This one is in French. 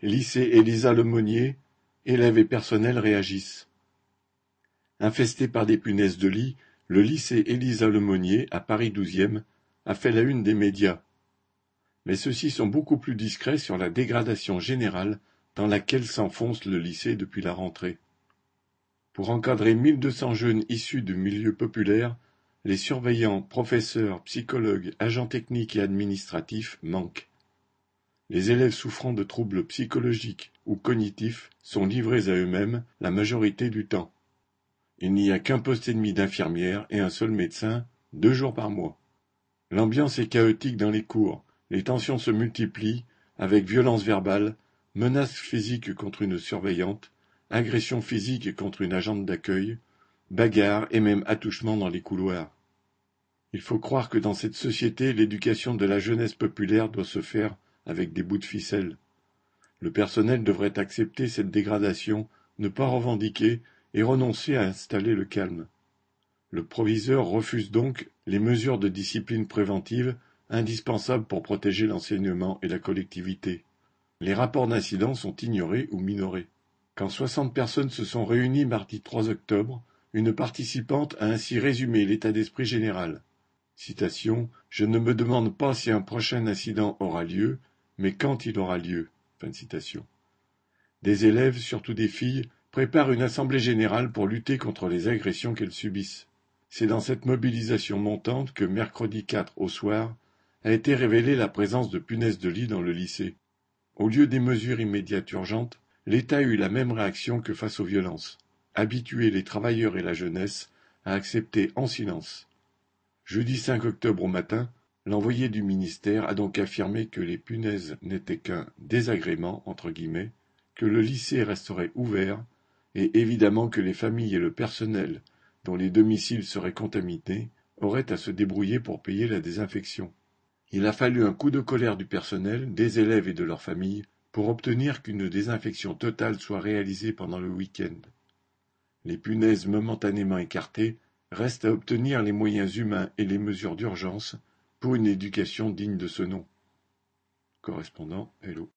Lycée Élisa Lemonnier, élèves et personnel réagissent. Infesté par des punaises de lit, le lycée Élisa Lemonnier, à Paris douzième, a fait la une des médias. Mais ceux-ci sont beaucoup plus discrets sur la dégradation générale dans laquelle s'enfonce le lycée depuis la rentrée. Pour encadrer 1200 jeunes issus du milieu populaire, les surveillants, professeurs, psychologues, agents techniques et administratifs manquent. Les élèves souffrant de troubles psychologiques ou cognitifs sont livrés à eux-mêmes la majorité du temps. Il n'y a qu'un poste et demi et un seul médecin, deux jours par mois. L'ambiance est chaotique dans les cours, les tensions se multiplient, avec violence verbale, menaces physiques contre une surveillante, agressions physiques contre une agente d'accueil, bagarres et même attouchements dans les couloirs. Il faut croire que dans cette société, l'éducation de la jeunesse populaire doit se faire avec des bouts de ficelle. Le personnel devrait accepter cette dégradation, ne pas revendiquer et renoncer à installer le calme. Le proviseur refuse donc les mesures de discipline préventive indispensables pour protéger l'enseignement et la collectivité. Les rapports d'incidents sont ignorés ou minorés. Quand soixante personnes se sont réunies mardi 3 octobre, une participante a ainsi résumé l'état d'esprit général. Je ne me demande pas si un prochain incident aura lieu, mais quand il aura lieu? Des élèves, surtout des filles, préparent une assemblée générale pour lutter contre les agressions qu'elles subissent. C'est dans cette mobilisation montante que mercredi 4 au soir a été révélée la présence de punaises de lit dans le lycée. Au lieu des mesures immédiates urgentes, l'État a eu la même réaction que face aux violences, habituer les travailleurs et la jeunesse à accepter en silence. Jeudi 5 octobre au matin, L'envoyé du ministère a donc affirmé que les punaises n'étaient qu'un désagrément entre guillemets, que le lycée resterait ouvert, et évidemment que les familles et le personnel dont les domiciles seraient contaminés auraient à se débrouiller pour payer la désinfection. Il a fallu un coup de colère du personnel, des élèves et de leurs familles pour obtenir qu'une désinfection totale soit réalisée pendant le week-end. Les punaises momentanément écartées restent à obtenir les moyens humains et les mesures d'urgence pour une éducation digne de ce nom. Correspondant Hello.